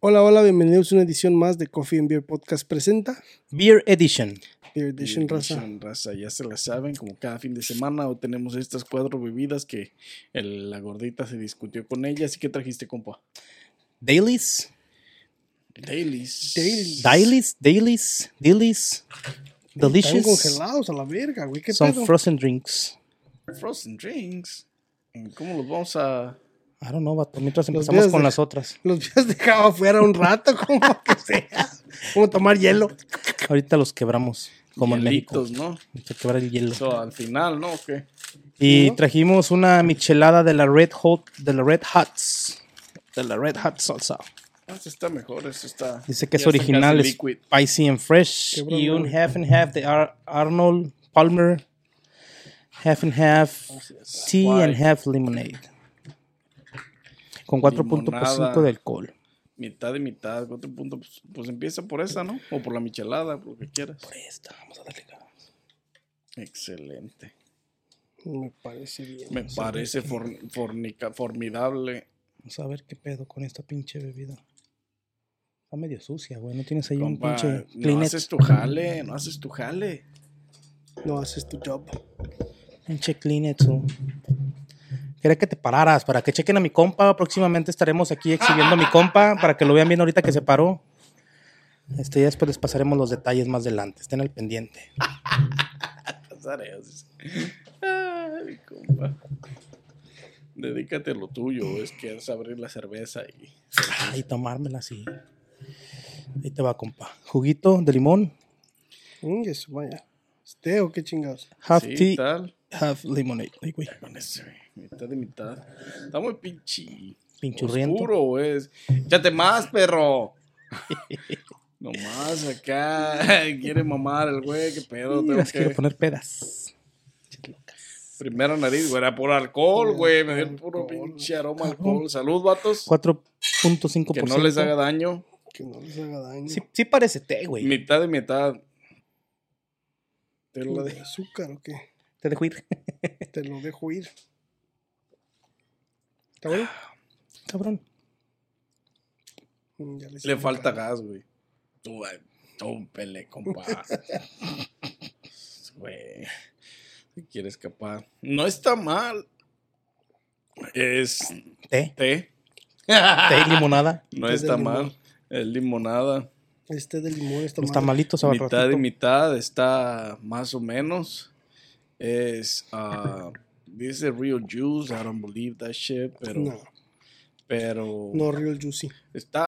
Hola, hola, bienvenidos a una edición más de Coffee and Beer Podcast presenta Beer Edition. Beer Edition Raza. Edition, raza, ya se la saben, como cada fin de semana hoy tenemos estas cuatro bebidas que el- la gordita se discutió con ella, así que trajiste, compa. Dailies. Dailies. Dailies. Dailies. Dailies. Dailies. Están Delicious. congelados a la verga, güey. ¿Qué Son pedo? frozen drinks. Frozen drinks. ¿Cómo los vamos a...? I don't know, vato. Mientras Los empezamos días con de- las otras. Los habías dejado afuera un rato, como que sea. Como tomar hielo. Ahorita los quebramos. Como en México. ¿no? Hay que quebrar el hielo. Al final, ¿no? ¿O qué? Y ¿no? trajimos una michelada de la Red Hot, de la Red Hots. De la Red Hot salsa. Ah, Este está mejor, este está... Dice que es original, es spicy and fresh. Y un half and half de Ar- Arnold Palmer. Half and half tea and half lemonade. Con 4.5 Limonada. de alcohol. Mitad y mitad, cuatro puntos. Pues, pues empieza por esa, ¿no? O por la michelada, por lo que quieras. Esta, vamos a darle gas. Excelente. Me parece bien. Me parece for- fornica- formidable. Vamos a ver qué pedo con esta pinche bebida. Está medio sucia, güey. No tienes ahí un pinche no Kleenex. haces tu jale, no haces tu jale. No haces tu job. Pinche Kleenex. o- Quería que te pararas para que chequen a mi compa. Próximamente estaremos aquí exhibiendo a mi compa para que lo vean bien ahorita que se paró. Este, ya después les pasaremos los detalles más adelante. Estén al pendiente. Ay, compa. Dedícate a lo tuyo, es que es abrir la cerveza y. Y tomármela así. Ahí te va, compa. Juguito de limón. Mm, eso, vaya. ¿Este o qué chingados? Half Sí, tea, tal. Half lemonade. Ay, güey. Con ese, güey, mitad y mitad. Está muy pinche. Pinchurriento. Oscuro, güey. Échate más, perro. Nomás acá. Quiere mamar el güey, qué pedo. Tengo las quiero que... poner pedas. Primera nariz, güey. Era por alcohol, güey. Me dio el puro Alcohol. pinche aroma alcohol. Salud, vatos. 4.5%. Que no les haga daño. Que no les haga daño. Sí, sí parece té, güey. Mitad y mitad. Te lo ¿De de- azúcar o qué? Te dejo ir. Te lo dejo ir. ¿Está bueno? Cabrón. Mm, ya Le falta gas, güey. Tú. Tómpele, compa. Güey. Si quieres escapar. No está mal. Es Té. té. Té y limonada. No está mal. Es limonada. Este de limón está Los mal. tamalitos a mitad y mitad está más o menos. Es. ah, dice real juice. I don't believe that shit. Pero. No, Pero. no real juicy. Está.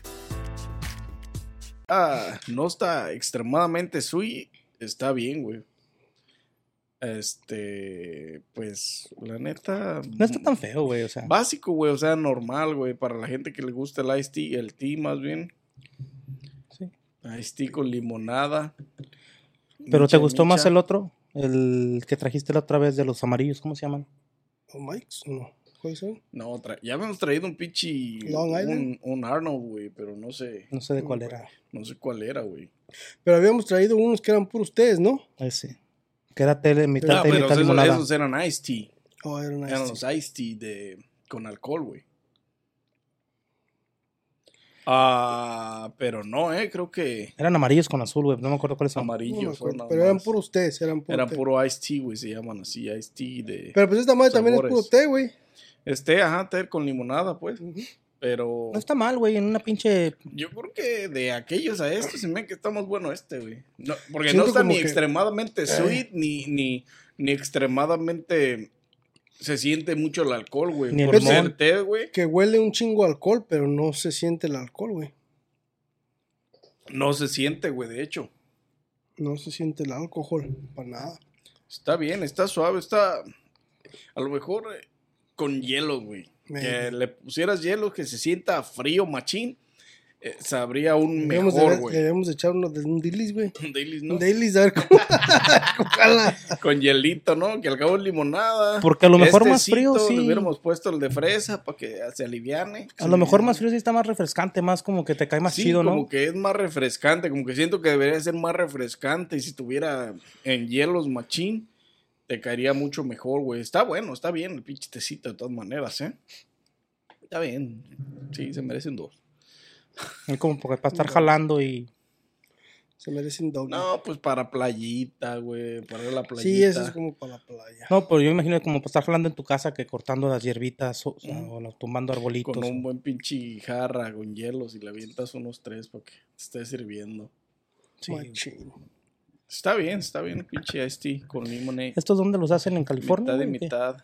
Ah, no está extremadamente sweet. Está bien, güey. Este, pues, la neta. No está tan feo, güey. O sea, Básico, güey, o sea, normal, güey. Para la gente que le gusta el iced tea, el tea más bien. Sí. Iced tea con limonada. ¿Pero te Micha, gustó más el otro? El que trajiste la otra vez de los amarillos, ¿cómo se llaman? ¿O Mike's? ¿O no? ¿Cuáles son? No, tra- ya habíamos traído un pinche. Long un, Island. un Arnold, güey, pero no sé. No sé de cuál era. No sé cuál era, güey. Pero habíamos traído unos que eran puros tés, ¿no? Ese. Que era té, mitad Ah, y pero mitad esos, limonada. esos eran iced tea. O eran Eran estos. los iced tea de, con alcohol, güey. Ah, pero no, eh, creo que Eran amarillos con azul, güey. No me acuerdo cuáles son. No amarillos. nada pero eran puros tés, eran puros Eran té. puro iced tea, güey, se llaman así, iced tea de... Pero pues esta madre también es puro té, güey. Este, ajá, té con limonada, pues. Pero No está mal, güey, en una pinche... yo creo que de aquellos a estos se me que está más bueno este, güey. No, porque Siento no está ni que- extremadamente sweet, ni, ni, ni extremadamente se siente mucho el alcohol, güey. Ni el Por ser té, güey, Que huele un chingo alcohol, pero no se siente el alcohol, güey. no se siente, güey, de hecho. No se siente el alcohol, para nada. Está bien, está suave, está. A lo mejor eh, con hielo, güey. Que Maybe. le pusieras hielo, que se sienta frío, machín. eh, sabría un Debemos, mejor, de, güey. debemos de echar uno de un Dilis, güey. Un Baileys, ¿no? Un Dilis, a ver cómo. Con hielito, ¿no? Que al cabo es limonada. Porque a lo mejor más frío, sí. Le hubiéramos puesto el de fresa para que se aliviane. A lo mejor más frío sí está más refrescante, más como que te cae más Sí, chido, como ¿no? que es más refrescante, como que siento que debería ser más refrescante y si tuviera en hielos machín, te caería mucho mejor, güey. Está bueno, está bien el pinche tecito de todas maneras, ¿eh? Está bien. Sí, se merecen dos. Es como porque para estar jalando y... Se merecen doble. No, pues para playita, güey, para la playita. sí, eso es como para la playa. No, pero yo me imagino como para estar jalando en tu casa que cortando las hierbitas o, o sea, o no, tumbando arbolitos. Con un o- buen pinche jarra con hielos y le avientas unos tres para que te esté sirviendo. Sí. Machín. Está bien, está bien pinche tea con limonade. ¿Estos dónde los hacen? ¿En California? Mitad y qué? mitad.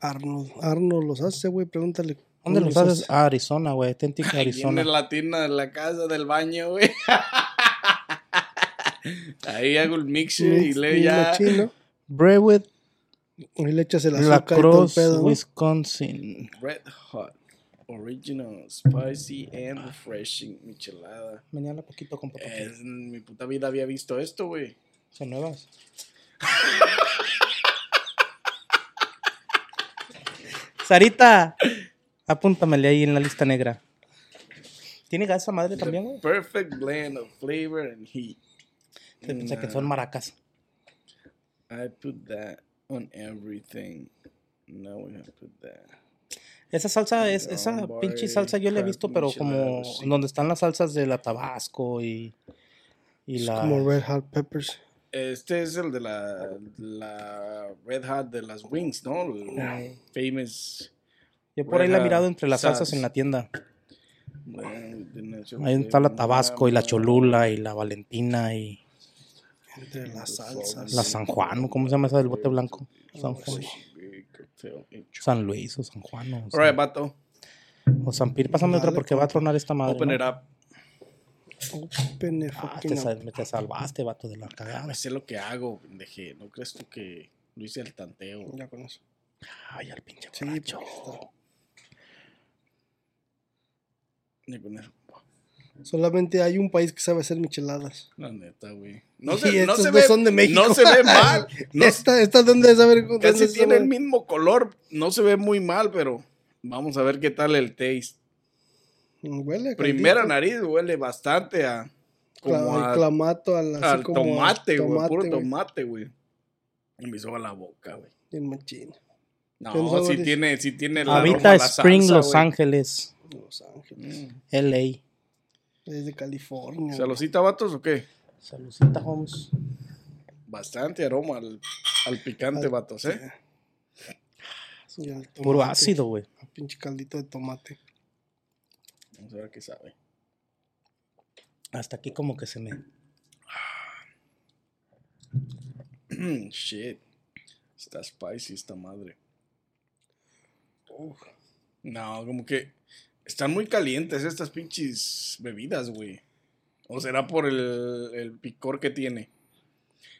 Arnold. Arnold los hace, güey. Pregúntale. ¿Dónde los haces? Ah, Arizona, güey. Authentic Ahí en Arizona. la tina de la casa del baño, güey. Ahí hago el mixer y Mix le bien ya. Brewitt, Ahí le echas el La azúcar y todo el pedo, ¿no? Wisconsin. Red Hot. Original, spicy and refreshing. Michelada. Mañana poquito con. Es- en mi puta vida había visto esto, güey. Son nuevas. Sarita, apúntamele ahí en la lista negra. ¿Tiene gas esa madre también, güey? Perfect blend of flavor and heat. Te pensé que Nah, son maracas. I put that on everything. Now we have put that. Esa salsa, es, esa pinche salsa yo la he visto, pero como sí. donde están las salsas de la Tabasco y, y Es la... como Red Hot Peppers. Este es el de la, la Red Hot de las Wings, ¿no? El famous. Yo por ahí la he mirado entre las salsas en la tienda. Ahí Ahí está la Tabasco y la Cholula y la Valentina y Entre las salsas. la San Juan, ¿cómo se llama esa del bote blanco? San Juan. San Luis o San Juan o, San, vato. o San Pir. Pásame otra porque va a tronar esta madre. Open ¿no? it up. Open it Ah, te, up. te salvaste, vato, de la cagada. Ah, sé lo que hago, pendeje. ¿No crees tú que lo hice al tanteo? Ya con eso. Ay, al pinche Sí, Ni con eso. Solamente hay un país que sabe hacer micheladas. La neta, güey. No Y se, no estos se no ve, son de México. No se ve mal. No, esta, esta dónde saber dónde casi tiene el mismo color. No se ve muy mal, pero vamos a ver qué tal el taste. Mm, Huele a Primera caldito. nariz huele bastante a. Como Cla- a, clamato al, así al como a tomate, güey. Puro tomate, güey. Y me hizo a la boca, güey. Bien machín. ¿Qué No, es? tiene, sí tiene el aroma Habita a la Spring, salsa, Los. Ángeles, Los Ángeles. Mm. LA. Es de California. ¿Saludcita, vatos, o qué? Salucita, Holmes. Bastante aroma al, al picante, vatos, ¿eh? El Puro ácido, güey. un Pinche caldito de tomate. Vamos a ver qué sabe. Hasta aquí como que se me... Shit. Está spicy esta madre. No, como que están muy calientes estas pinches bebidas, güey. ¿O será por el, el picor que tiene?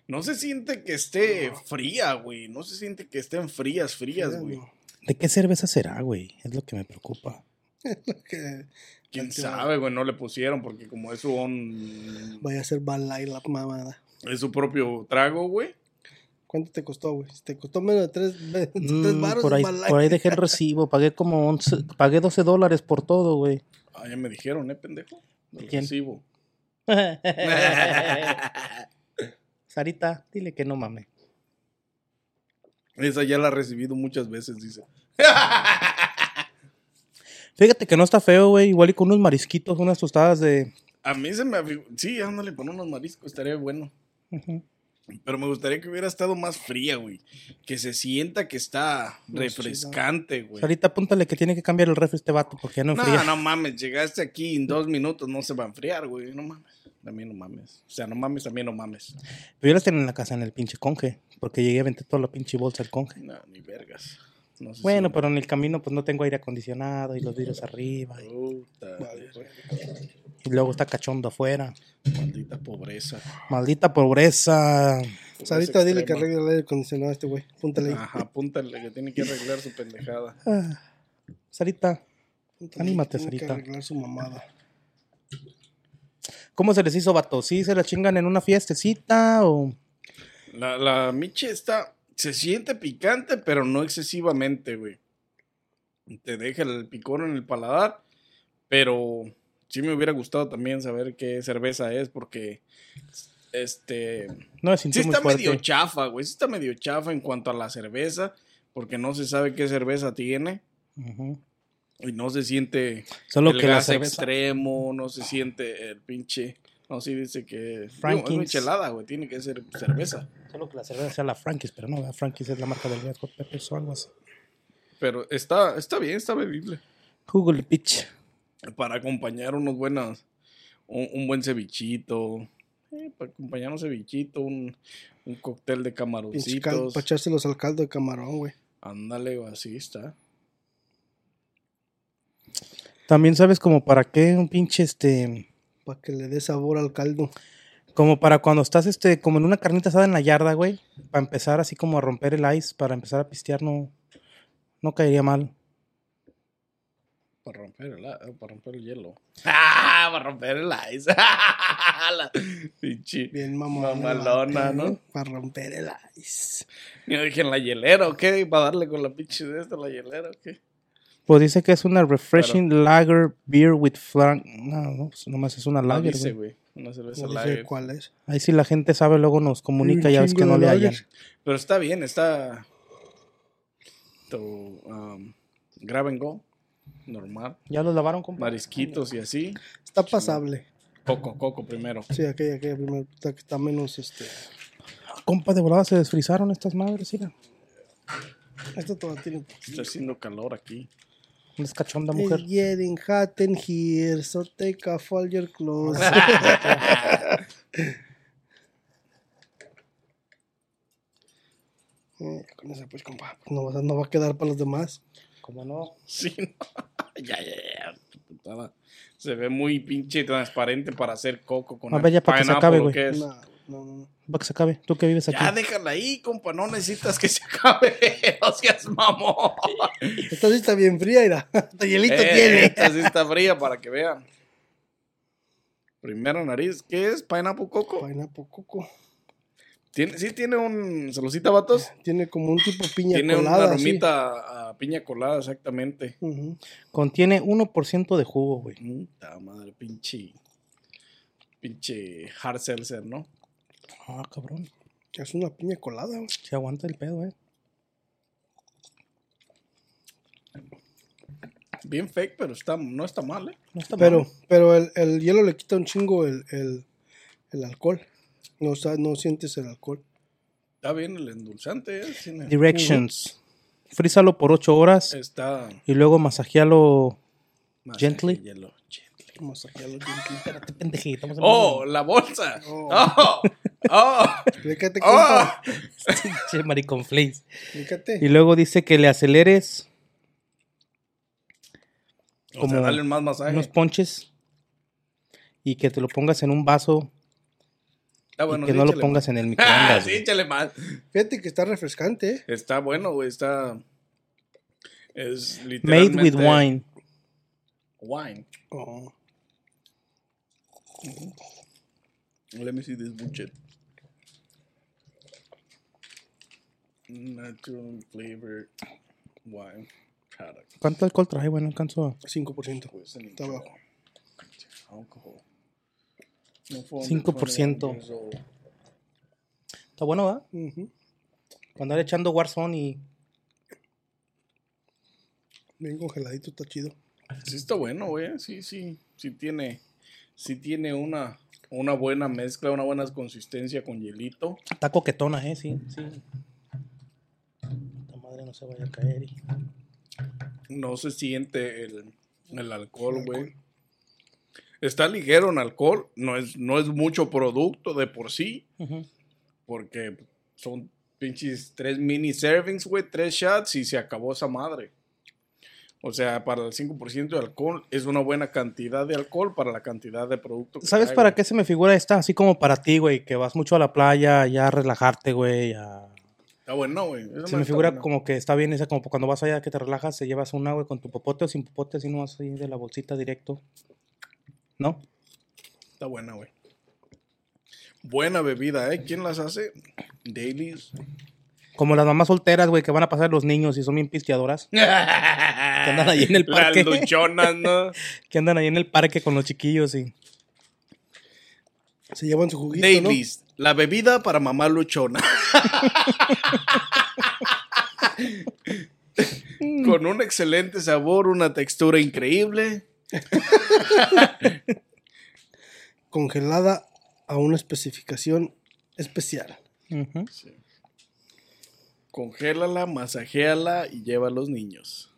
No se siente que esté fría, güey. No se siente que estén frías, frías, güey. ¿De qué cerveza será, güey? Es lo que me preocupa. ¿Quién sabe, güey? No le pusieron porque como es su, on- vaya a ser balay la mamada. es su propio trago, güey. ¿Cuánto te costó, güey? Si te costó menos de tres, de tres Mm, baros, por, ahí, por ahí dejé el recibo. Pagué como 11... Pagué 12 dólares por todo, güey. Ah, ya me dijeron, ¿eh, pendejo? El ¿Quién? recibo. Sarita, dile que no mame. Esa ya la he recibido muchas veces, dice. Fíjate que no está feo, güey. Igual y con unos marisquitos, unas tostadas de... A mí se me... Sí, ándale, con unos mariscos estaría bueno. Ujú. Pero me gustaría que hubiera estado más fría, güey. Que se sienta que está refrescante, güey. Ahorita apúntale que tiene que cambiar el refri este vato porque ya no No, enfría. no mames, llegaste aquí en dos minutos, no se va a enfriar, güey. No mames. También no mames. O sea, no mames, también no mames. Pero yo las tenía en la casa en el pinche conge. Porque llegué a aventé toda la pinche bolsa al conge. No, ni vergas. No sé Bueno, si- pero en el camino pues no tengo aire acondicionado y los vidrios arriba. Y, Puta, y luego está cachondo afuera. maldita pobreza. Maldita pobreza. Sarita, dile que arregle el aire acondicionado a este güey. Púntale ahí. Ajá, apúntale que tiene que arreglar su pendejada. Ah, Sarita, Púntale, Anímate, tiene que Sarita. arreglar su mamada. ¿cómo se les hizo, vato? ¿Sí se la chingan en una fiestecita o...? La, la miche está. Se siente picante, pero no excesivamente, güey. Te deja el picor en el paladar. Pero sí me hubiera gustado también saber qué cerveza es, porque. Este. No, me Sí muy está medio chafa, güey. Sí está medio chafa en cuanto a la cerveza. Porque no se sabe qué cerveza tiene. Y no se siente Solo el que la gas cerveza... extremo, no se siente el pinche. No, sí dice que. digo, es Frankins. michelada, güey. Tiene que ser cerveza. Solo que la cerveza sea la Frankis, pero no, la Frankis es la marca del Red Hot Peppers o algo así. Pero está, está bien, está bebible. Google bitch. Para acompañar unos buenos. Un, un buen cevichito. eh, para acompañar un cevichito, un, un cóctel de cal, camaroncitos. para echárselos al caldo de camarón, güey. Ándale, así está. También sabes como para qué un pinche este... Para que le dé sabor al caldo. Como para cuando estás este, como en una carnita asada en la yarda, güey. Para empezar así como a romper el ice, para empezar a pistear, no, no caería mal. Para romper el, a- para romper el hielo. ¡Ah! Para romper el ice. La pinche. Bien mamona. Mamalona, ¿no? Para romper el ice. Yo dije en la hielera, ¿ok? Para darle con la pinche de esta, la hielera, ¿ok? Pues dice que es una refreshing lager beer with flan. No, no, pues nomás es una lager, dice, güey. Una cerveza No lager. cuál es. Ahí sí la gente sabe, luego nos comunica, Un ya ves que no le hallan. lagers. Pero está bien, está. Tu, um, grab and go. Normal. ¿Ya los lavaron, compa? Marisquitos y así. Está pasable. Coco, coco primero. Sí, aquella, aquella primero. Está, está menos, este... Compa, de volada se desfrizaron estas madres, mira. Esto todavía tiene... Está haciendo calor aquí. Es cachonda mujer. It's getting hot in here, so take off all your clothes. Eh, con eso, pues, compa, no, va- no va a quedar para los demás. ¿Cómo no? Sí, no. ya, ya, ya. putada. Se ve muy pinche transparente para hacer coco con A el ver, ya para que se acabe, ¿o güey. No, no, no. Para que se acabe. Tú que vives aquí. Ya déjala ahí, compa. No necesitas que se acabe. No seas mamón. Esta sí está bien fría, mira. Hasta hielito Eh, tiene. Esta sí está fría para que vean. Primera nariz. ¿Qué es? ¿Pineapple coco? Pineapple coco. ¿Tiene, sí tiene un... ¿Saludcita, vatos? Tiene como un tipo piña Tiene colada. una así. aromita a piña colada, exactamente. Ujú. Contiene 1% de jugo, güey. Puta madre, pinche... Pinche hard seltzer, ¿no? Ah, cabrón. Es una piña colada. güey. Se aguanta el pedo, eh. Bien fake, pero está, no está mal, ¿eh? No está Pero, mal. pero el, el hielo le quita un chingo el, el, el alcohol. No, no sientes el alcohol. Está bien el endulzante, ¿eh? Tiene- Directions. Frízalo por 8 horas Está... y luego masajealo. más Gently. hielo, gently. Sacarlo gently. Espérate, pendejito. ¡Oh! ¡La bolsa! Oh. ¡Oh! ¡Oh! Explícate, ¡Oh! Che, maricón flays. Explícate. Y luego dice que le aceleres O Como sea, dale más masaje. unos ponches y que te lo pongas en un vaso Está bueno, y que sí, no lo pongas en el Ah, microondas. sí, échale más. Fíjate que está refrescante, ¿eh? Está bueno, güey. Está. Es Made literalmente. with wine. Wine. Oh. Let me see this bullshit. Natural flavor wine product. ¿Cuánto alcohol trae? Bueno, alcanzo. 5%. Pues, Está abajo. Alcohol. No fue 5%. 21 years old. Está bueno, ¿verdad? Ujú. Para andar echando Warzone y. Bien congeladito, está chido. Sí está bueno, güey. Sí, sí. Sí tiene. Sí tiene una. una buena mezcla, una buena consistencia con hielito. Está coquetona, ¿eh? Sí, sí. La madre no se vaya a caer. y- No se siente el, el alcohol, güey. Está ligero en alcohol, no es, no es mucho producto de por sí, porque son pinches tres mini servings, güey, tres shots y se acabó esa madre. O sea, para el 5% de alcohol es una buena cantidad de alcohol para la cantidad de producto. que ¿Sabes trae, para güey. qué se me figura esta? Así como para ti, güey, que vas mucho a la playa, ya a relajarte, güey. a- Está bueno, güey. Se me figura como que está bien esa, como cuando vas allá que te relajas, te llevas una, güey, con tu popote o sin popote, así no así de la bolsita directo. ¿No? Está buena, güey. Buena bebida, ¿eh? ¿Quién las hace? Dailies. Como las mamás solteras, güey, que van a pasar los niños y son bien pisteadoras. andan ahí en el parque. Las luchonas, ¿no? Que andan ahí en el parque con los chiquillos y... Se llevan su juguito, Dailies, la bebida para mamá luchona. Con un excelente sabor, una textura increíble. ¿No? Congelada a una especificación especial. Congélala, masajéala y lleva a los niños.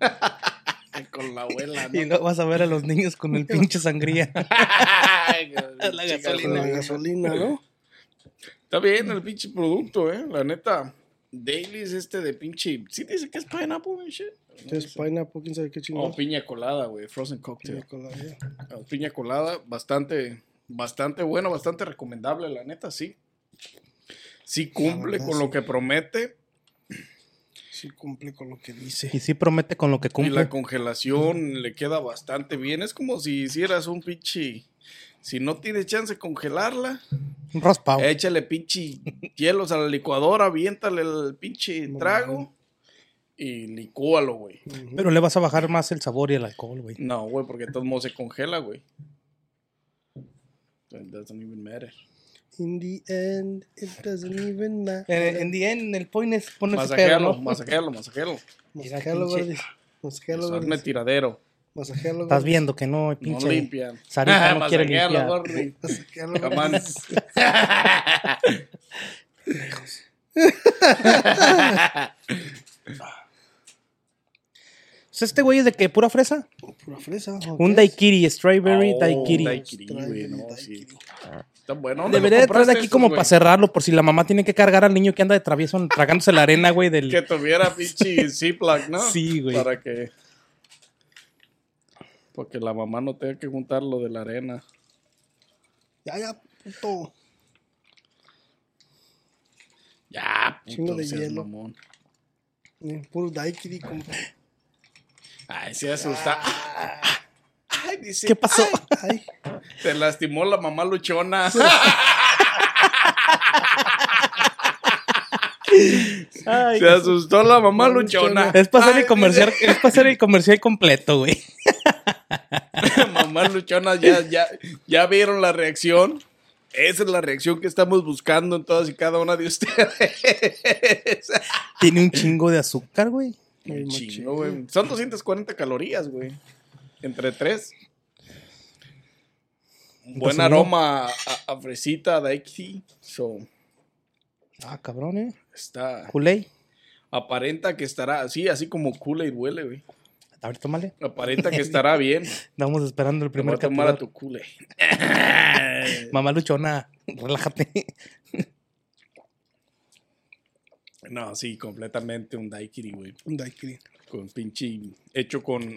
Con la abuela, ¿no? Y luego vas a ver a los niños con el pinche sangría. La gasolina. la gasolina, ¿no? Está bien el pinche producto, eh. La neta. Dailies este de pinche. Sí dice que es pineapple and shit. Entonces, pineapple, quién sabe qué Oh, chingón. piña colada, güey. Frozen cocktail. Ah, Piña colada, bastante, bastante bueno, bastante recomendable, la neta, sí. Sí cumple verdad, con sí. lo que promete. Sí cumple con lo que dice. Y sí promete con lo que Y cumple. la congelación le queda bastante bien. Es como si hicieras un pinche. Si no tienes chance de congelarla, Un raspado. échale pinche hielos a la licuadora, aviéntale el pinche trago y licúalo, güey. Pero le vas a bajar más el sabor y el alcohol, güey. No, güey, porque de todos modos se congela, güey. It doesn't even matter. In the end, it doesn't even matter. Eh, en the end, el point es ponerse Masajealo, ¿no? masajealo, masajealo. Masajalo, pinche- gordis. Masajalo, Hazme tiradero. Masajalo, Estás gordis. viendo que no, No pinche. limpian. Sarita no quiere Masajealo, limpiar. gordi. Masajalo, Come gordis. Pues este güey es de que pura fresa. Pura fresa. ¿o Un daiquiri, strawberry Oh, daiquiri. daiquiri, güey, no, sí. Está bueno. ¿dónde Debería lo de traer aquí como para cerrarlo, por si la mamá tiene que cargar al niño que anda de travieso tragándose la arena, güey, del... Que tuviera pinche Ziploc, ¿no? Sí, güey. Para que... Porque la mamá no tenga que juntar lo de la arena. Ya, ya, puto. Ya, puto, Chingo de hielo. mamón. Puro daiquiri, compa. Ay, se asusta. Ay, dice. ¿Qué pasó? Ay, Se lastimó la mamá luchona. Ay, Se asustó la mamá luchona. es para hacer Ay, el comercial, es hacer el comercial completo, güey. mamá luchona, ya, ya, ya vieron la reacción. Esa es la reacción que estamos buscando en todas y cada una de ustedes. Tiene un chingo de azúcar, güey. Chingo, güey. Son 240 calorías, güey. Entre tres. Buen aroma a, a fresita, daikiri. So, Ah, cabrón, eh. está. Kool-Aid. Aparenta que estará así, así como Kool-Aid huele, güey. A ver, tómale. Aparenta que estará bien. Estamos esperando el Te voy primer a tomar a tu Kool-Aid. Mamá luchona, relájate. No, sí, completamente un daiquiri, güey. un daiquiri. Con pinche. Hecho con.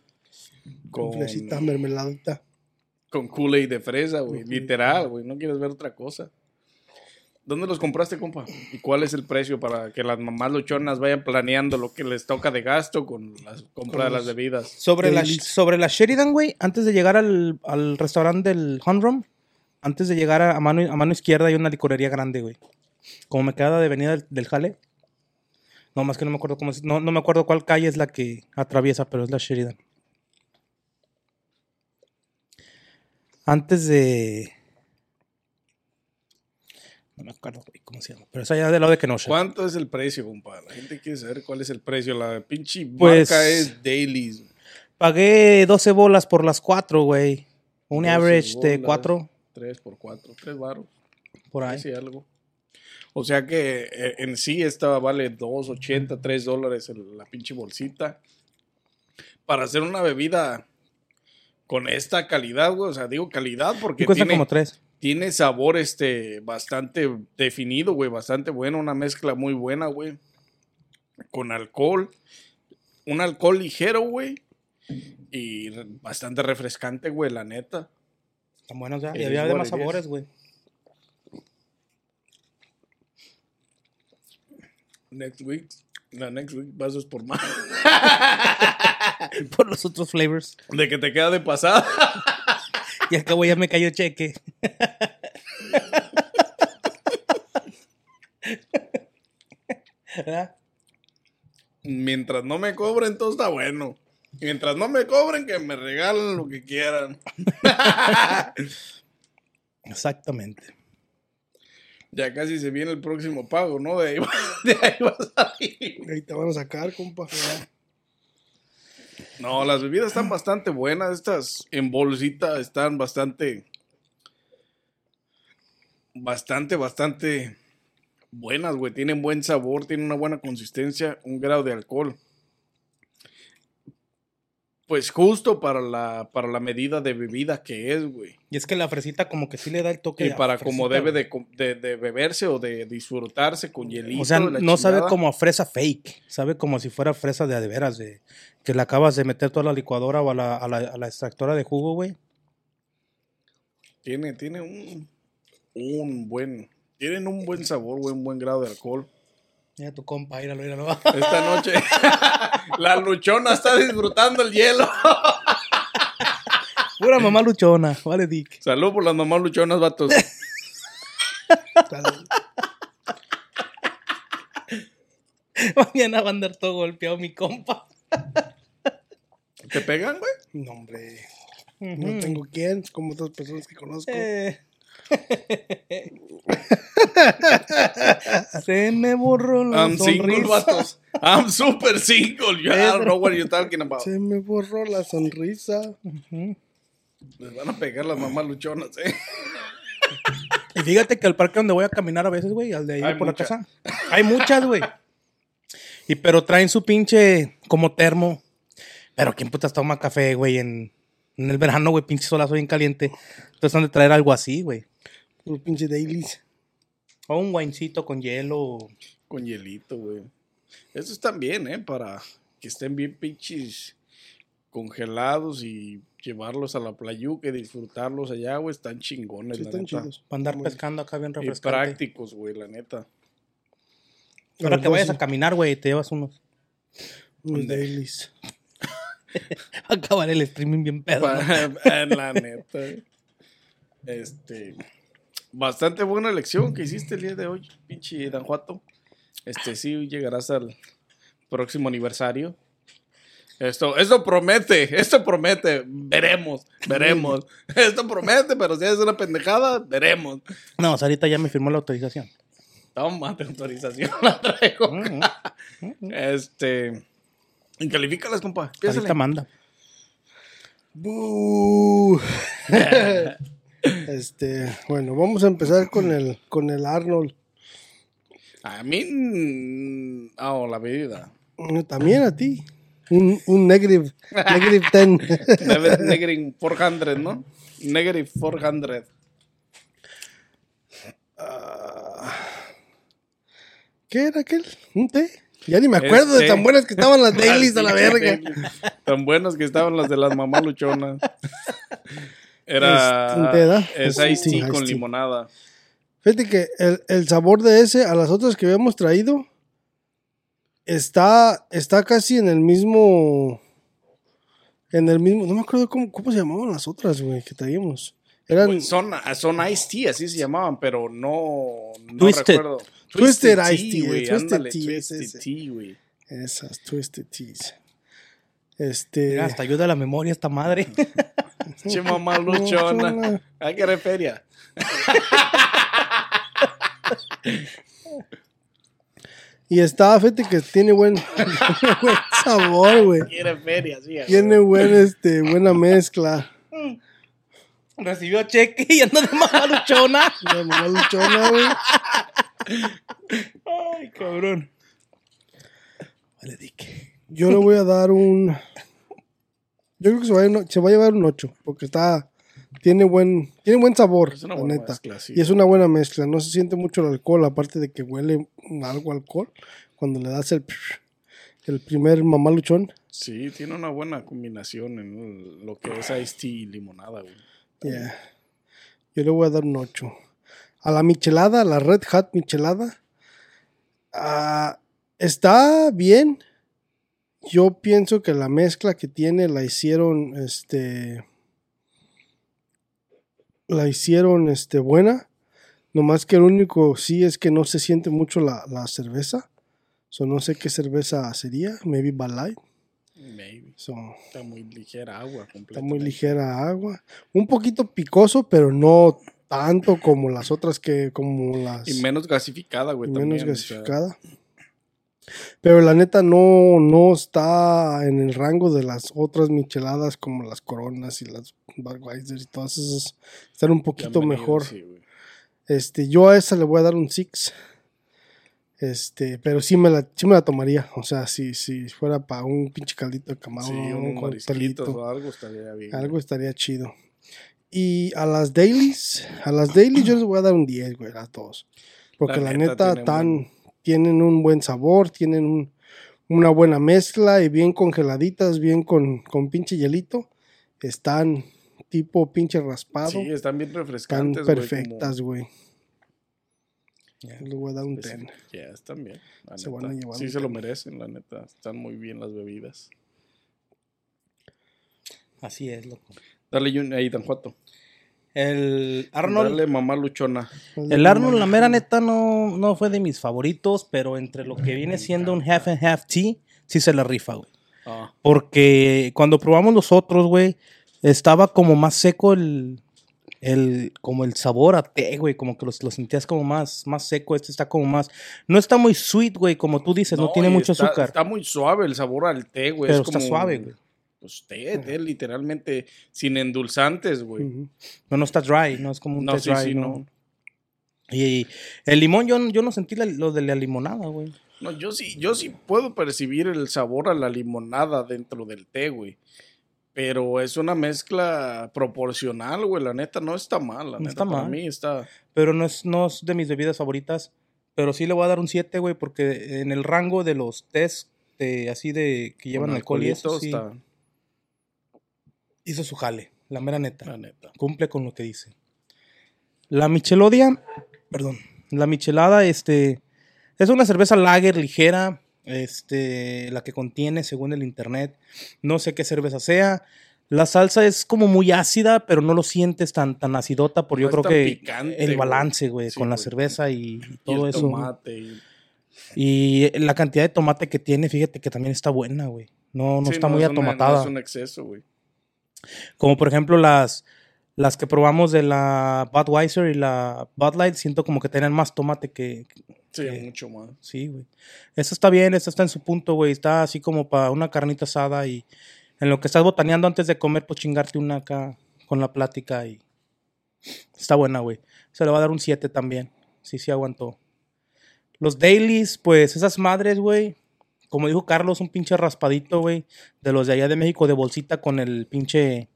Con mermeladita. con Kool-Aid de fresa, güey. Literal, güey. No quieres ver otra cosa. ¿Dónde los compraste, compa? ¿Y cuál es el precio para que las mamás luchonas vayan planeando lo que les toca de gasto con la compra de las bebidas? Sobre la, sobre la Sheridan, güey, antes de llegar al, al restaurante del Honrum, antes de llegar a, a mano, a mano izquierda hay una licorería grande, güey. Como me queda de avenida del, del Jale. No, más que no me acuerdo cómo es- no, no me acuerdo cuál calle es la que atraviesa, pero es la Sheridan. Antes de... No me acuerdo, güey, cómo se llama. Pero es allá del lado de Kenosha. ¿Cuánto es el precio, compa? La gente quiere saber cuál es el precio. La pinche Pues- marca es Dailies. Pagué 12 bolas por las cuatro, güey. Un 12 average de bolas, 4 3 por 4, 3 baros. por ahí. Casi algo. O sea que eh, en sí esta vale 2.80, 3 dólares el- la pinche bolsita. Para hacer una bebida con esta calidad, güey. O sea, digo calidad porque Y cuesta tiene, como 3. tiene sabor este bastante definido, güey. Bastante bueno. Una mezcla muy buena, güey. Con alcohol. Un alcohol ligero, güey. Y bastante refrescante, güey, la neta. Están buenos ya. Y había demás sabores, güey. Next week. La next week vas es por más. Por los otros flavors. De que te queda de pasada. Y al cabo ya me cayó cheque. ¿Verdad? Mientras no me cobren, todo está bueno. Mientras no me cobren, que me regalen lo que quieran. Exactamente. Ya casi se viene el próximo pago, ¿no? De ahí, va- de ahí va a salir. Ahí te van a sacar, compa. No, las bebidas están bastante buenas. Estas en bolsita están bastante. Bastante, bastante buenas, güey. Tienen buen sabor, tienen una buena consistencia, un grado de alcohol. Pues justo para la, para la medida de bebida que es, güey. Y es que la fresita como que sí le da el toque. Y para como debe de, de- de beberse o de disfrutarse con hielito. O sea, no sabe como a fresa fake. Sabe como si fuera fresa de a de que la acabas de meter toda la licuadora o a la, a la, a la extractora de jugo, güey. Tiene, tiene un, un buen. Tienen un buen sabor, güey, un buen grado de alcohol. Mira tu compa, míralo, míralo. Esta noche la luchona está disfrutando el hielo. Pura mamá luchona. Vale, Dick. Salud por las mamás luchonas, vatos. Salud. Mañana va a andar todo golpeado mi compa. ¿Te pegan, güey? No, hombre. No tengo quién, como otras personas que conozco. Eh. Se me borró la I'm single, sonrisa. vatos. I'm super single. You, I don't know what you're talking about. Se me borró la sonrisa. Les van a pegar las mamás luchonas, eh. Y fíjate que al parque donde voy a caminar a veces, güey, al de ahí Hay por la casa. Hay muchas, güey. Y pero traen su pinche como termo. Pero quién putas toma café, güey, en, en el verano, güey, pinche solazo bien caliente. Entonces han de traer algo así, güey. Los pinches dailies. O un winecito con hielo. Con hielito, güey. Estos están bien, ¿eh? Para que estén bien pinches congelados y llevarlos a la playuca y disfrutarlos allá, güey. Están chingones, Sí, la están neta. chidos. Para andar pescando acá bien Y refrescante. prácticos, güey, la neta. Ahora que vayas a caminar, güey, te llevas unos. Los dailies. Acabar el streaming bien pedo. ¿no? Pa- la neta. Este. Bastante buena elección que hiciste el día de hoy, pinche Dan Juato. Este, sí, llegarás al próximo aniversario. Esto, esto promete, esto promete. Veremos, veremos. Esto promete, pero si es una pendejada, veremos. No, ahorita ya me firmó la autorización. Toma, de autorización la traigo. Mm, Este. Y califícalas, compa. Ahorita Piénsale. manda. Este, bueno, vamos a empezar con el, con el Arnold. A mí. mm, Ah, oh, la bebida. También a ti. Un, un negative, negative 10. Never- Negative 400, ¿no? Negative 400. ¿Qué era aquel? ¿Un té? Ya ni me acuerdo de tan buenas que estaban las dailies a la verga. Tan buenas que estaban las de las mamás luchonas. Era. Es un té, ¿da? Es Es iced tea con tea. limonada. Fíjate que el, el sabor de ese a las otras que habíamos traído está, está casi en el mismo. En el mismo. No me acuerdo cómo, cómo se llamaban las otras, güey, que traíamos. Eran Pues Son, son iced tea, así se llamaban, pero no. no Twisted. recuerdo. Twisted iced tea, güey. Twisted es Twisted tea, güey. esas Twisted Teas. Este. Mira, hasta ayuda a la memoria esta madre. Che mamá luchona. Hay que feria. Y está, fíjate que tiene buen, buen sabor, güey. Quiere feria, sí. Tiene buen, este, buena mezcla. Recibió cheque y anda de mamá luchona. La mamá luchona, güey. Ay, cabrón. Vale, Dick. Yo le voy a dar un. Yo creo que se va, a, no- se va a llevar un 8, porque está. Tiene buen, tiene buen sabor, Es una la neta. mezcla, sí. Y es una buena mezcla. No se siente mucho el alcohol, aparte de que huele algo alcohol. Cuando le das el, el primer mamaluchón. Sí, tiene una buena combinación en lo que es iced tea y limonada, güey. Yeah. Yo le voy a dar un 8. A la michelada, a la Red Hat michelada. ah, está bien. Yo pienso que la mezcla que tiene la hicieron, este, la hicieron, este, buena. Nomás que el único sí es que no se siente mucho la, la cerveza. So, no sé qué cerveza sería. Maybe Light. Maybe. So, Está muy ligera agua. Está muy ligera agua. Un poquito picoso, pero no tanto como las otras que, como las Y menos gasificada, güey. menos también, o sea, gasificada. Pero la neta no, no está en el rango de las otras micheladas como las coronas y las Budweiser y todas esas. Están un poquito mejor. sí. Este, yo a esa le voy a dar un 6. Este, pero sí me la, sí me la tomaría. O sea, si, si fuera para un pinche caldito de camarón, Sí, un unos marisquitos coctelito. o algo estaría bien. Algo estaría chido. Y a las dailies, a las dailies yo les voy a dar un 10, güey, a todos. Porque la, La neta tan, tienen un buen sabor, tienen un- una buena mezcla y bien congeladitas, bien con, con pinche hielito. Están tipo pinche raspado. Sí, están bien están refrescantes, güey, perfectas, güey. Les voy a dar un como- 10. pues, Ya, están bien. la Se neta. van a llevar sí, se lo ten. merecen, la neta. Están muy bien las bebidas. Así es, loco. Dale un ahí, Don Juato. El Arnold. Dale, mamá luchona. El Arnold, la mera neta, no, no fue de mis favoritos, pero entre lo que viene siendo un half and half tea, sí se la rifa, güey. Ah, Porque cuando probamos los otros, güey, estaba como más seco el, el como el sabor a té, güey, como que los- lo sentías como más, más seco. Este está como más, no está muy sweet, güey, como tú dices, no, tiene mucho está- azúcar, Está muy suave el sabor al té, güey. pero es está como- suave, güey. Pues té, té, literalmente sin endulzantes, güey. No, no está dry, no es como un No, té sí, dry, sí, no. no. Y el limón, yo, yo no sentí la- lo de la limonada, güey. No, yo sí, yo sí puedo percibir el sabor a la limonada dentro del té, güey. Pero es una mezcla proporcional, güey. La neta no está mal. La No neta está para mal. mí está. Pero no es, no es de mis bebidas favoritas. Pero sí le voy a dar un 7, güey, porque en el rango de los test de, así de que llevan alcohol y eso, sí, está, hizo su jale, la mera neta. la neta. Cumple con lo que dice. La Michelodia, perdón, la Michelada, este, es una cerveza lager ligera, este, la que contiene según el internet. No sé qué cerveza sea. La salsa es como muy ácida, pero no lo sientes tan, tan acidota por No yo creo que picante, el balance, güey, Sí, con la cerveza y, y Y todo el eso. tomate. y- Y la cantidad de tomate que tiene, fíjate que también está buena, güey. No, no Sí, está muy es una- atomatada. no es un exceso, güey. Como por ejemplo las, las que probamos de la Budweiser y la Bud Light, siento como que tienen más tomate que... Sí, que- mucho más. sí, güey. Esta está bien, esta está en su punto, güey. Está así como para una carnita asada y en lo que estás botaneando antes de comer, pues chingarte una acá con la plática y... Está buena, güey. Se le va a dar un 7 también. Sí, sí aguantó. Los dailies, pues esas madres, güey. Como dijo Carlos, un pinche raspadito, güey. De los de allá de México, de bolsita con el pinche.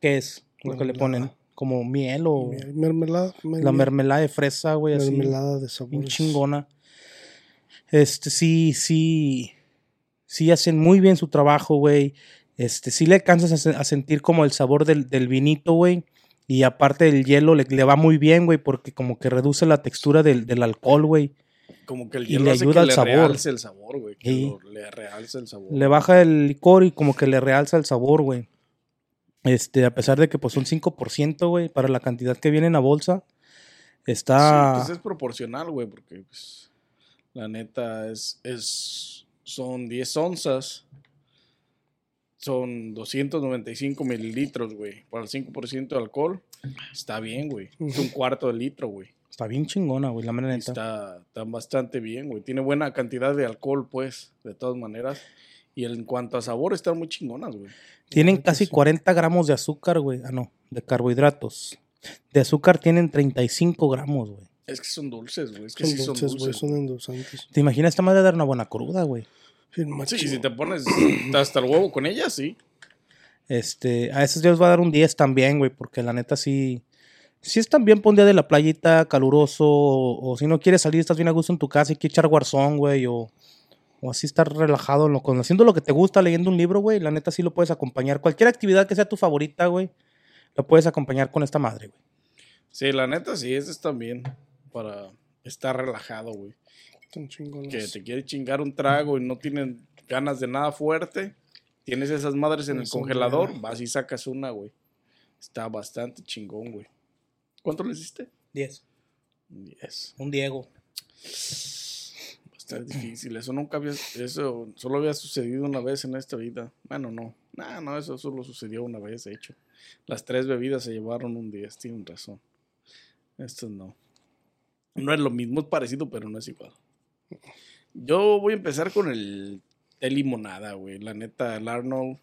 ¿Qué es? Lo que le Mermelada. ponen. Como miel o. Mer- Mermelada. La mermelada de fresa, güey, así. Mermelada de Bien sabores. chingona. Este, sí, sí. Sí hacen muy bien su trabajo, güey. Este, sí le alcanzas a, se- a sentir como el sabor del, del vinito, güey. Y aparte el hielo le, le va muy bien, güey, porque como que reduce la textura del, del alcohol, güey. Como que el Y hielo le hace ayuda que al le sabor. realce el sabor, güey. Que Sí. lo- le realce el sabor. Le baja el licor y como que le realza el sabor, güey. Este, a pesar de que pues son 5%, güey, para la cantidad que viene en la bolsa. Está... Sí, pues es proporcional, güey, porque pues, la neta es, es, son 10 onzas, son 295 mililitros, güey, para el 5% de alcohol, está bien, güey, es un cuarto de litro, güey, Está bien chingona, güey, la mera neta. está, está bastante bien, güey, tiene buena cantidad de alcohol, pues, de todas maneras, y en cuanto a sabor, están muy chingonas, güey. Tienen casi sí. 40 gramos de azúcar, güey. Ah, no, de carbohidratos. De azúcar tienen 35 gramos, güey. Es que son dulces, güey, es que Son sí son dulces, güey. dulces. Son endulzantes. ¿Te imaginas esta madre dar una buena cruda, güey? Sí, machín. si te pones hasta el huevo con ellas, sí. Este, a esos días va a dar un 10 también, güey, porque la neta sí. Si están bien para un día de la playita, caluroso, o, o si no quieres salir, estás bien a gusto en tu casa y quieres echar guarzón, güey, o, o así estar relajado, lo, con, haciendo lo que te gusta, leyendo un libro, güey, la neta sí lo puedes acompañar. Cualquier actividad que sea tu favorita, güey, lo puedes acompañar con esta madre, güey. Sí, la neta sí, ese es también para estar relajado, güey. Están chingones. Que te quiere chingar un trago y no tienen ganas de nada fuerte. Tienes esas madres en el congelador, vas y sacas una, güey. Está bastante chingón, güey. ¿Cuánto le hiciste? 10. 10. Un Diego. Está difícil. Eso nunca había. Eso solo había sucedido una vez en esta vida. Bueno, no. No, no, eso solo sucedió una vez, de hecho. Las tres bebidas se llevaron un 10, tienen razón. Esto no. No es lo mismo, es parecido, pero no es igual. Yo voy a empezar con el té limonada, güey. La neta, el Arnold.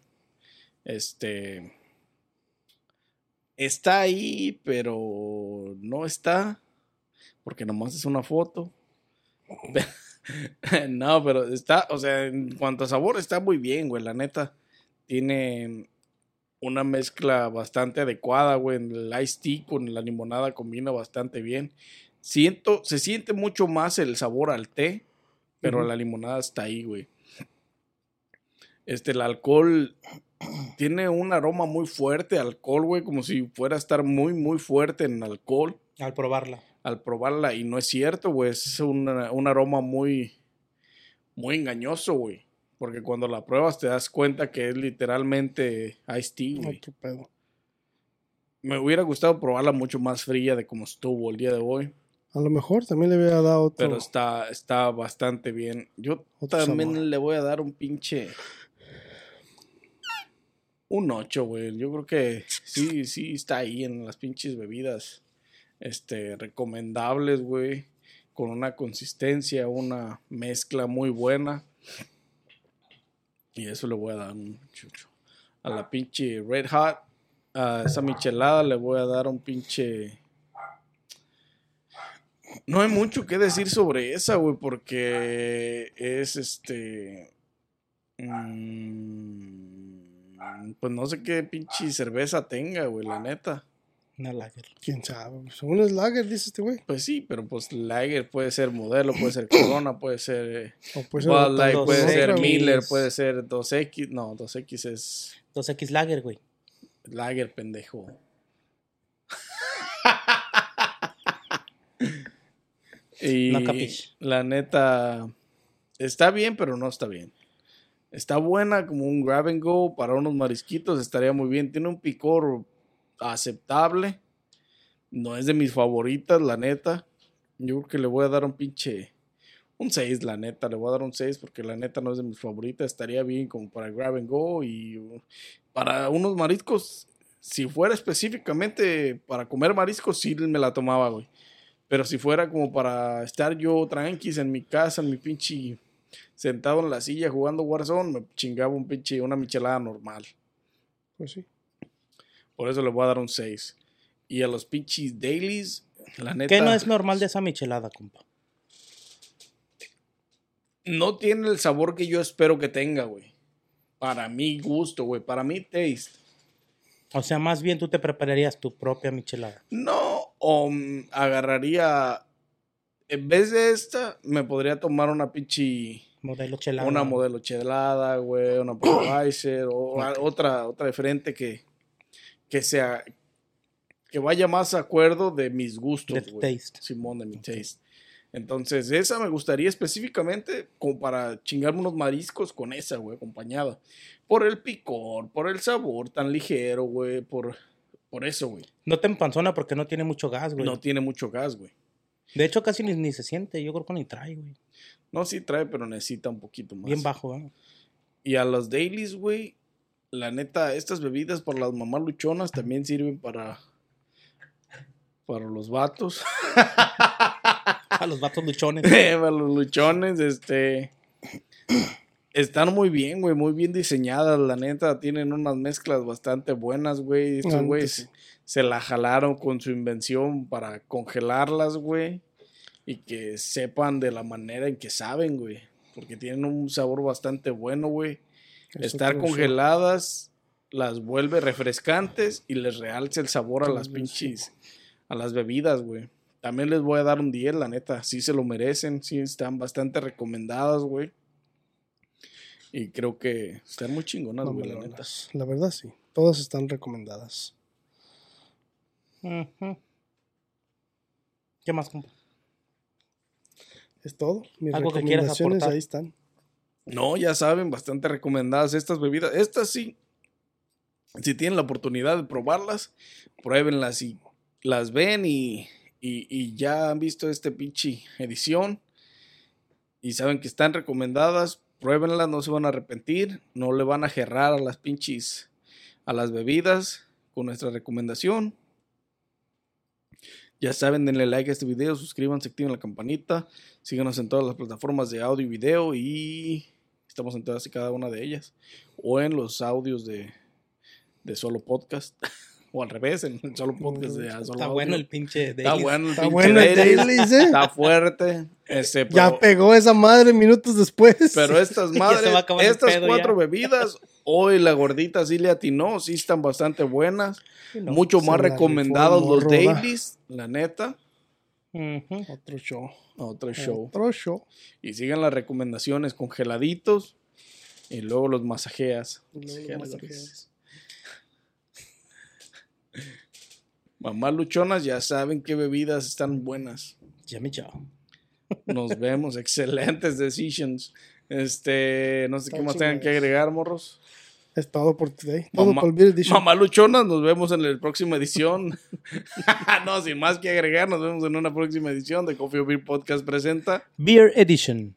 Este. Está ahí, pero no está. Porque nomás es una foto. no, pero está, o sea, en cuanto a sabor, está muy bien, güey, la neta. Tiene una mezcla bastante adecuada, güey. El iced tea con la limonada combina bastante bien. Siento, se siente mucho más el sabor al té, pero la limonada está ahí, güey. Este, el alcohol tiene un aroma muy fuerte, alcohol, güey, como si fuera a estar muy, muy fuerte en alcohol Al probarla. al probarla y no es cierto, güey, es una- un aroma muy, muy engañoso, güey. Porque cuando la pruebas te das cuenta que es literalmente iced tea, güey. Otro pedo. Me hubiera gustado probarla mucho más fría de como estuvo el día de hoy. A lo mejor también le hubiera dado otro. Pero está, está bastante bien. Yo Otro también sabor. le voy a dar un pinche... Un 8, güey. Yo creo que sí, sí está ahí en las pinches bebidas. Este, recomendables, güey. Con una consistencia, una mezcla muy buena. Y eso le voy a dar un chucho. A la pinche Red Hot, a esa michelada le voy a dar un pinche... No hay mucho que decir sobre esa, güey, porque es este. mm, pues no sé qué pinche cerveza tenga, güey, la neta. Una lager. ¿Quién sabe? Según es lager, dice este güey. Pues sí, pero pues Lager puede ser modelo, puede ser Corona, puede ser eh, O puede ser puede ser. Miller, puede ser 2X. No, 2X es 2X lager, güey. Lager, pendejo. y No la neta está bien, pero no está bien. Está buena como un grab and go para unos marisquitos, estaría muy bien. Tiene un picor aceptable. No es de mis favoritas, la neta. Yo creo que le voy a dar un pinche un 6, la neta. Le voy a dar un 6 porque la neta no es de mis favoritas. Estaría bien como para grab and go y para unos mariscos. Si fuera específicamente para comer mariscos, sí me la tomaba, güey. Pero si fuera como para estar yo tranquis en mi casa, en mi pinche sentado en la silla jugando Warzone, me chingaba un pinche, una michelada normal. Pues sí. Por eso le voy a dar un 6. Y a los pinches dailies, la neta. ¿Qué no es normal de esa michelada, compa? no tiene el sabor que yo espero que tenga, güey. Para mi gusto, güey. Para mi taste. O sea, más bien tú te prepararías tu propia michelada. No, o mm, agarraría. En vez de esta, me podría tomar una pinche. Modelo chelada. Una modelo chelada, güey. Una Budweiser. o otra, otra diferente que. Que sea. Que vaya más a acuerdo de mis gustos, De taste. Simón, de mi taste. Entonces, esa me gustaría específicamente como para chingarme unos mariscos con esa, güey, acompañada. Por el picor, por el sabor tan ligero, güey, por, por eso, güey. No te empanzona porque no tiene mucho gas, güey. No tiene mucho gas, güey. De hecho, casi ni, ni se siente. Yo creo que ni trae, güey. No, sí trae, pero necesita un poquito más. Bien bajo, ¿eh? Y a los dailies, güey, la neta, estas bebidas por las mamás luchonas también sirven para, para los vatos. A los vatos luchones. para los luchones, este. Están muy bien, güey, muy bien diseñadas, la neta. Tienen unas mezclas bastante buenas, güey. Estos güeyes se la jalaron con su invención para congelarlas, güey. Y que sepan de la manera en que saben, güey. Porque tienen un sabor bastante bueno, güey. Es Estar congeladas las vuelve refrescantes y les realza el sabor a las pinches, a las bebidas, güey. También les voy a dar un 10, la neta. Sí se lo merecen, sí están bastante recomendadas, güey. Y creo que están muy chingonas, güey, la neta. Mamalonas. La verdad, sí. Todas están recomendadas. ¿Qué más, compa? Es todo. Mis ¿Algo que quieras recomendaciones aportar? ahí están. No, ya saben, bastante recomendadas estas bebidas. Estas sí, si tienen la oportunidad de probarlas, pruébenlas y las ven y, y, y ya han visto este pinche edición y saben que están recomendadas, pruébenlas, no se van a arrepentir, no le van a gerrar a las pinches, a las bebidas con nuestra recomendación. Ya saben, denle like a este video, suscríbanse, activen la campanita, síganos en todas las plataformas de audio y video y estamos en todas y cada una de ellas. O en los audios de, de solo podcast. o al revés, en el solo podcast de solo Está bueno el pinche Está dailies. bueno el Está pinche bueno el dailies, ¿eh? Está fuerte. Este, Ya pegó esa madre minutos después. pero estas madres, estas cuatro ya. bebidas, hoy la gordita sí le atinó, sí están bastante buenas. No. Mucho más recomendados los morro, dailies, la neta. Otro show. Otro show. Otro show. Y sigan las recomendaciones congeladitos. Y luego los masajeas. Luego los masajeas. Es. Mamás luchonas ya saben qué bebidas están buenas. Ya me chao. Nos vemos. Excelentes decisions. Este, no sé qué más tengan que agregar, morros. Es todo por today. Todo Mamá- por el Beer Edition. Mamá luchonas, nos vemos en la próxima edición. no, sin más que agregar, nos vemos en una próxima edición de Coffee Beer Podcast presenta. Beer Edition.